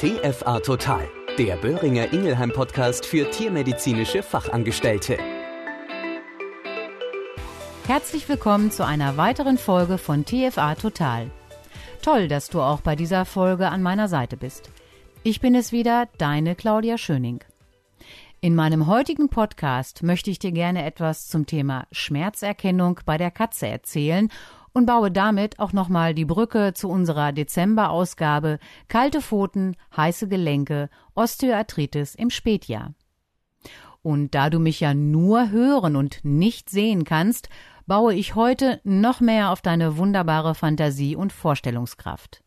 TFA Total, der Böhringer Ingelheim Podcast für tiermedizinische Fachangestellte. Herzlich willkommen zu einer weiteren Folge von TFA Total. Toll, dass du auch bei dieser Folge an meiner Seite bist. Ich bin es wieder, deine Claudia Schöning. In meinem heutigen Podcast möchte ich dir gerne etwas zum Thema Schmerzerkennung bei der Katze erzählen und baue damit auch nochmal die Brücke zu unserer Dezember-Ausgabe Kalte Pfoten, heiße Gelenke, Osteoarthritis im Spätjahr. Und da du mich ja nur hören und nicht sehen kannst, baue ich heute noch mehr auf deine wunderbare Fantasie und Vorstellungskraft.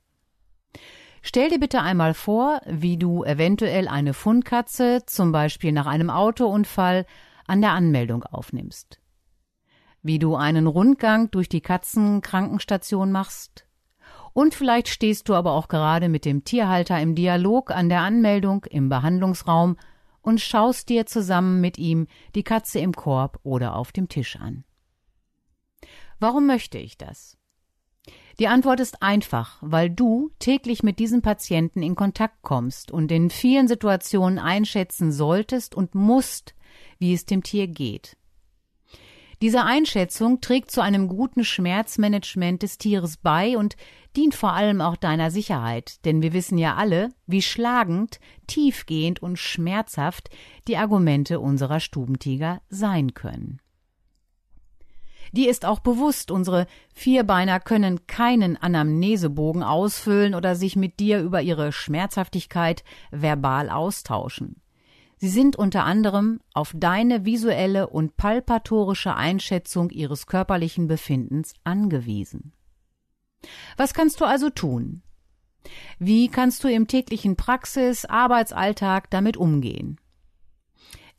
Stell dir bitte einmal vor, wie du eventuell eine Fundkatze, zum Beispiel nach einem Autounfall, an der Anmeldung aufnimmst wie du einen Rundgang durch die Katzenkrankenstation machst. Und vielleicht stehst du aber auch gerade mit dem Tierhalter im Dialog an der Anmeldung im Behandlungsraum und schaust dir zusammen mit ihm die Katze im Korb oder auf dem Tisch an. Warum möchte ich das? Die Antwort ist einfach, weil du täglich mit diesem Patienten in Kontakt kommst und in vielen Situationen einschätzen solltest und musst, wie es dem Tier geht. Diese Einschätzung trägt zu einem guten Schmerzmanagement des Tieres bei und dient vor allem auch deiner Sicherheit, denn wir wissen ja alle, wie schlagend, tiefgehend und schmerzhaft die Argumente unserer Stubentiger sein können. Die ist auch bewusst, unsere Vierbeiner können keinen Anamnesebogen ausfüllen oder sich mit dir über ihre Schmerzhaftigkeit verbal austauschen. Sie sind unter anderem auf deine visuelle und palpatorische Einschätzung ihres körperlichen Befindens angewiesen. Was kannst du also tun? Wie kannst du im täglichen Praxis, Arbeitsalltag damit umgehen?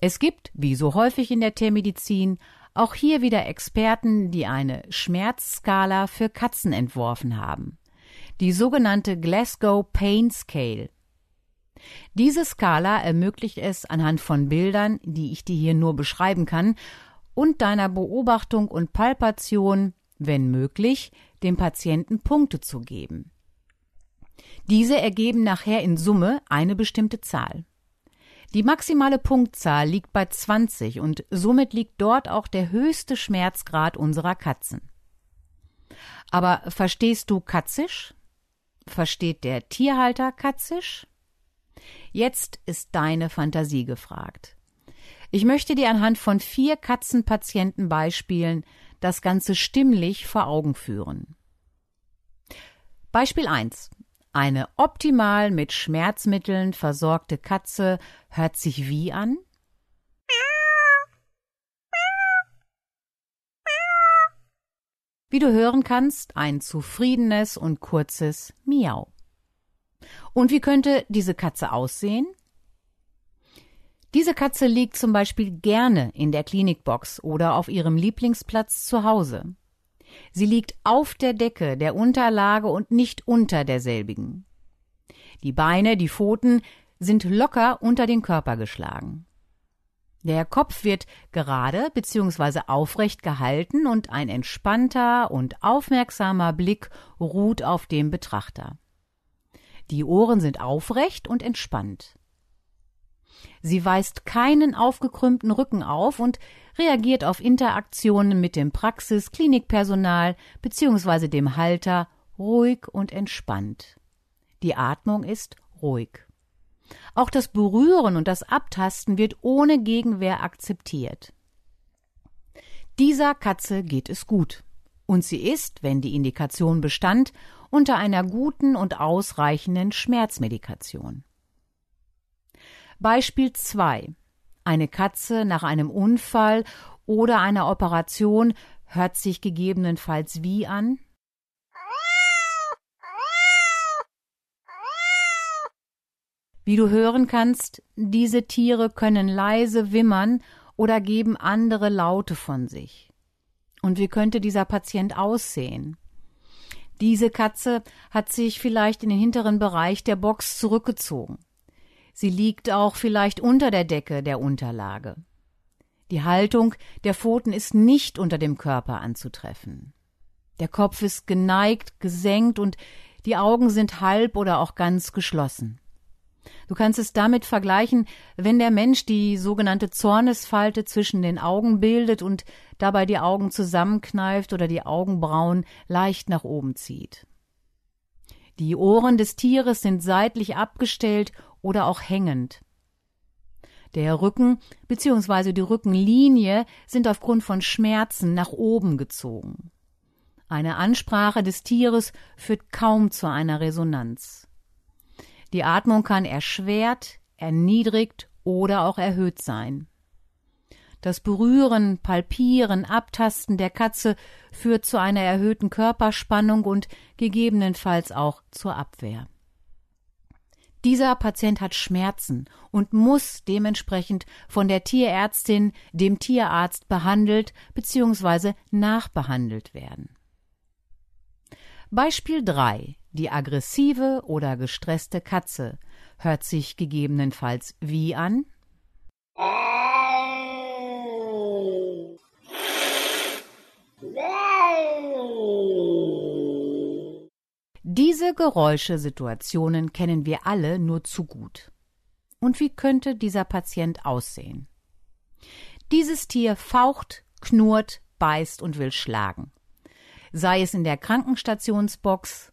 Es gibt, wie so häufig in der Tiermedizin, auch hier wieder Experten, die eine Schmerzskala für Katzen entworfen haben. Die sogenannte Glasgow Pain Scale diese Skala ermöglicht es anhand von Bildern, die ich dir hier nur beschreiben kann, und deiner Beobachtung und Palpation, wenn möglich, dem Patienten Punkte zu geben. Diese ergeben nachher in Summe eine bestimmte Zahl. Die maximale Punktzahl liegt bei 20 und somit liegt dort auch der höchste Schmerzgrad unserer Katzen. Aber verstehst du Katzisch? Versteht der Tierhalter Katzisch? Jetzt ist deine Fantasie gefragt. Ich möchte dir anhand von vier Katzenpatientenbeispielen das Ganze stimmlich vor Augen führen. Beispiel 1. Eine optimal mit Schmerzmitteln versorgte Katze hört sich wie an? Wie du hören kannst, ein zufriedenes und kurzes Miau. Und wie könnte diese Katze aussehen? Diese Katze liegt zum Beispiel gerne in der Klinikbox oder auf ihrem Lieblingsplatz zu Hause. Sie liegt auf der Decke der Unterlage und nicht unter derselbigen. Die Beine, die Pfoten sind locker unter den Körper geschlagen. Der Kopf wird gerade bzw. aufrecht gehalten und ein entspannter und aufmerksamer Blick ruht auf dem Betrachter. Die Ohren sind aufrecht und entspannt. Sie weist keinen aufgekrümmten Rücken auf und reagiert auf Interaktionen mit dem Praxis-, Klinikpersonal bzw. dem Halter ruhig und entspannt. Die Atmung ist ruhig. Auch das Berühren und das Abtasten wird ohne Gegenwehr akzeptiert. Dieser Katze geht es gut. Und sie ist, wenn die Indikation bestand, unter einer guten und ausreichenden Schmerzmedikation. Beispiel 2. Eine Katze nach einem Unfall oder einer Operation hört sich gegebenenfalls wie an? Wie du hören kannst, diese Tiere können leise wimmern oder geben andere Laute von sich. Und wie könnte dieser Patient aussehen? Diese Katze hat sich vielleicht in den hinteren Bereich der Box zurückgezogen. Sie liegt auch vielleicht unter der Decke der Unterlage. Die Haltung der Pfoten ist nicht unter dem Körper anzutreffen. Der Kopf ist geneigt, gesenkt und die Augen sind halb oder auch ganz geschlossen. Du kannst es damit vergleichen, wenn der Mensch die sogenannte Zornesfalte zwischen den Augen bildet und dabei die Augen zusammenkneift oder die Augenbrauen leicht nach oben zieht. Die Ohren des Tieres sind seitlich abgestellt oder auch hängend. Der Rücken bzw. die Rückenlinie sind aufgrund von Schmerzen nach oben gezogen. Eine Ansprache des Tieres führt kaum zu einer Resonanz. Die Atmung kann erschwert, erniedrigt oder auch erhöht sein. Das Berühren, Palpieren, Abtasten der Katze führt zu einer erhöhten Körperspannung und gegebenenfalls auch zur Abwehr. Dieser Patient hat Schmerzen und muss dementsprechend von der Tierärztin, dem Tierarzt behandelt bzw. nachbehandelt werden. Beispiel 3. Die aggressive oder gestresste Katze hört sich gegebenenfalls wie an? Diese Geräuschesituationen kennen wir alle nur zu gut. Und wie könnte dieser Patient aussehen? Dieses Tier faucht, knurrt, beißt und will schlagen sei es in der Krankenstationsbox,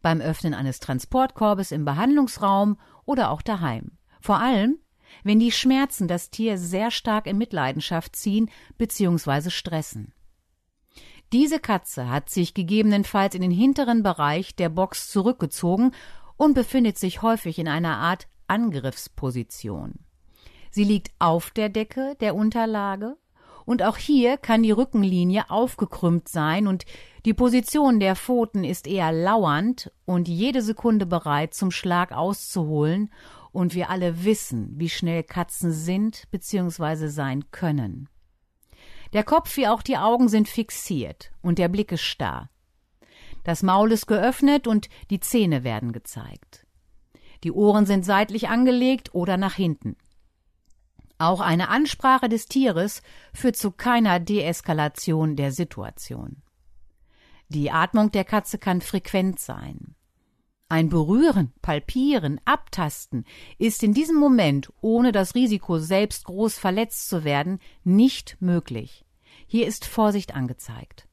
beim Öffnen eines Transportkorbes im Behandlungsraum oder auch daheim. Vor allem, wenn die Schmerzen das Tier sehr stark in Mitleidenschaft ziehen bzw. stressen. Diese Katze hat sich gegebenenfalls in den hinteren Bereich der Box zurückgezogen und befindet sich häufig in einer Art Angriffsposition. Sie liegt auf der Decke der Unterlage und auch hier kann die Rückenlinie aufgekrümmt sein und die Position der Pfoten ist eher lauernd und jede Sekunde bereit, zum Schlag auszuholen, und wir alle wissen, wie schnell Katzen sind bzw. sein können. Der Kopf wie auch die Augen sind fixiert und der Blick ist starr. Das Maul ist geöffnet und die Zähne werden gezeigt. Die Ohren sind seitlich angelegt oder nach hinten. Auch eine Ansprache des Tieres führt zu keiner Deeskalation der Situation. Die Atmung der Katze kann frequent sein. Ein Berühren, Palpieren, Abtasten ist in diesem Moment, ohne das Risiko selbst groß verletzt zu werden, nicht möglich. Hier ist Vorsicht angezeigt.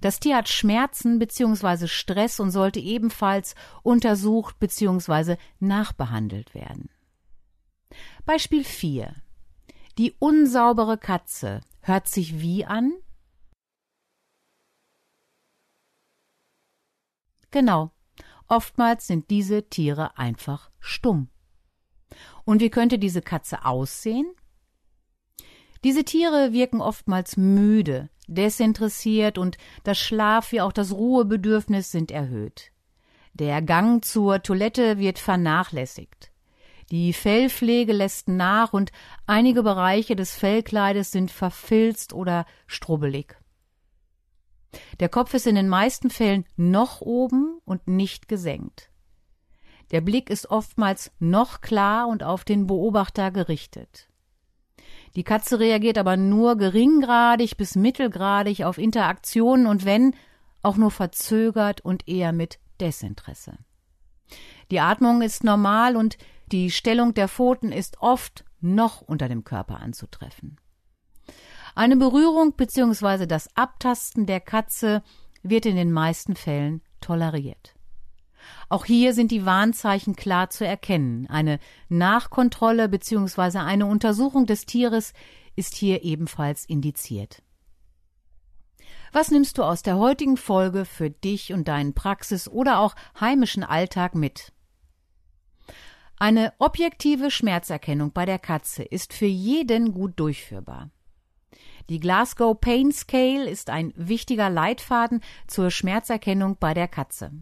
Das Tier hat Schmerzen bzw. Stress und sollte ebenfalls untersucht bzw. nachbehandelt werden. Beispiel 4. Die unsaubere Katze hört sich wie an? Genau. Oftmals sind diese Tiere einfach stumm. Und wie könnte diese Katze aussehen? Diese Tiere wirken oftmals müde, desinteressiert und das Schlaf wie auch das Ruhebedürfnis sind erhöht. Der Gang zur Toilette wird vernachlässigt. Die Fellpflege lässt nach und einige Bereiche des Fellkleides sind verfilzt oder strubbelig. Der Kopf ist in den meisten Fällen noch oben und nicht gesenkt. Der Blick ist oftmals noch klar und auf den Beobachter gerichtet. Die Katze reagiert aber nur geringgradig bis mittelgradig auf Interaktionen und wenn, auch nur verzögert und eher mit Desinteresse. Die Atmung ist normal und die Stellung der Pfoten ist oft noch unter dem Körper anzutreffen. Eine Berührung bzw. das Abtasten der Katze wird in den meisten Fällen toleriert. Auch hier sind die Warnzeichen klar zu erkennen. Eine Nachkontrolle bzw. eine Untersuchung des Tieres ist hier ebenfalls indiziert. Was nimmst du aus der heutigen Folge für dich und deinen Praxis- oder auch heimischen Alltag mit? Eine objektive Schmerzerkennung bei der Katze ist für jeden gut durchführbar. Die Glasgow Pain Scale ist ein wichtiger Leitfaden zur Schmerzerkennung bei der Katze.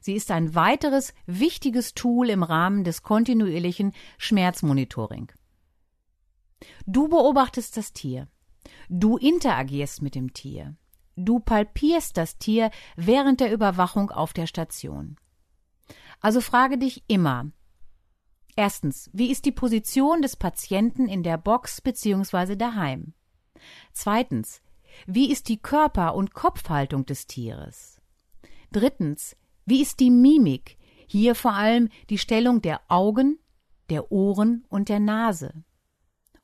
Sie ist ein weiteres wichtiges Tool im Rahmen des kontinuierlichen Schmerzmonitoring. Du beobachtest das Tier. Du interagierst mit dem Tier. Du palpierst das Tier während der Überwachung auf der Station. Also frage dich immer, Erstens, wie ist die Position des Patienten in der Box bzw. daheim? Zweitens, wie ist die Körper- und Kopfhaltung des Tieres? Drittens, wie ist die Mimik? Hier vor allem die Stellung der Augen, der Ohren und der Nase.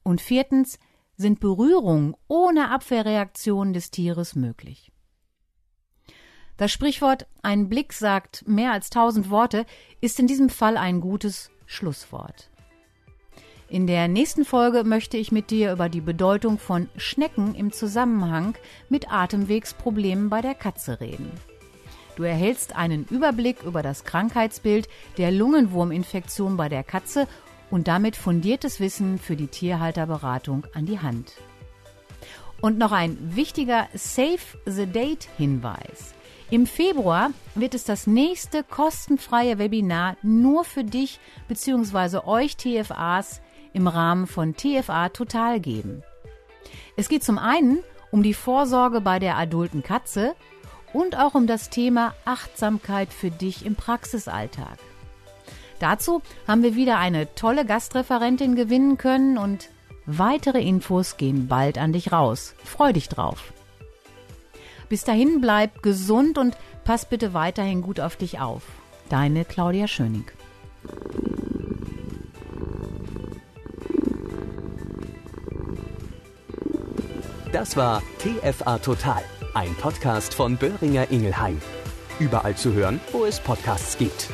Und viertens sind Berührungen ohne Abwehrreaktion des Tieres möglich. Das Sprichwort Ein Blick sagt mehr als tausend Worte ist in diesem Fall ein gutes Schlusswort. In der nächsten Folge möchte ich mit dir über die Bedeutung von Schnecken im Zusammenhang mit Atemwegsproblemen bei der Katze reden. Du erhältst einen Überblick über das Krankheitsbild der Lungenwurminfektion bei der Katze und damit fundiertes Wissen für die Tierhalterberatung an die Hand. Und noch ein wichtiger Save the Date Hinweis. Im Februar wird es das nächste kostenfreie Webinar nur für dich bzw. euch TFAs im Rahmen von TFA Total geben. Es geht zum einen um die Vorsorge bei der adulten Katze und auch um das Thema Achtsamkeit für dich im Praxisalltag. Dazu haben wir wieder eine tolle Gastreferentin gewinnen können und weitere Infos gehen bald an dich raus. Freu dich drauf. Bis dahin bleib gesund und pass bitte weiterhin gut auf dich auf. Deine Claudia Schöning. Das war TFA Total, ein Podcast von Böhringer Ingelheim. Überall zu hören, wo es Podcasts gibt.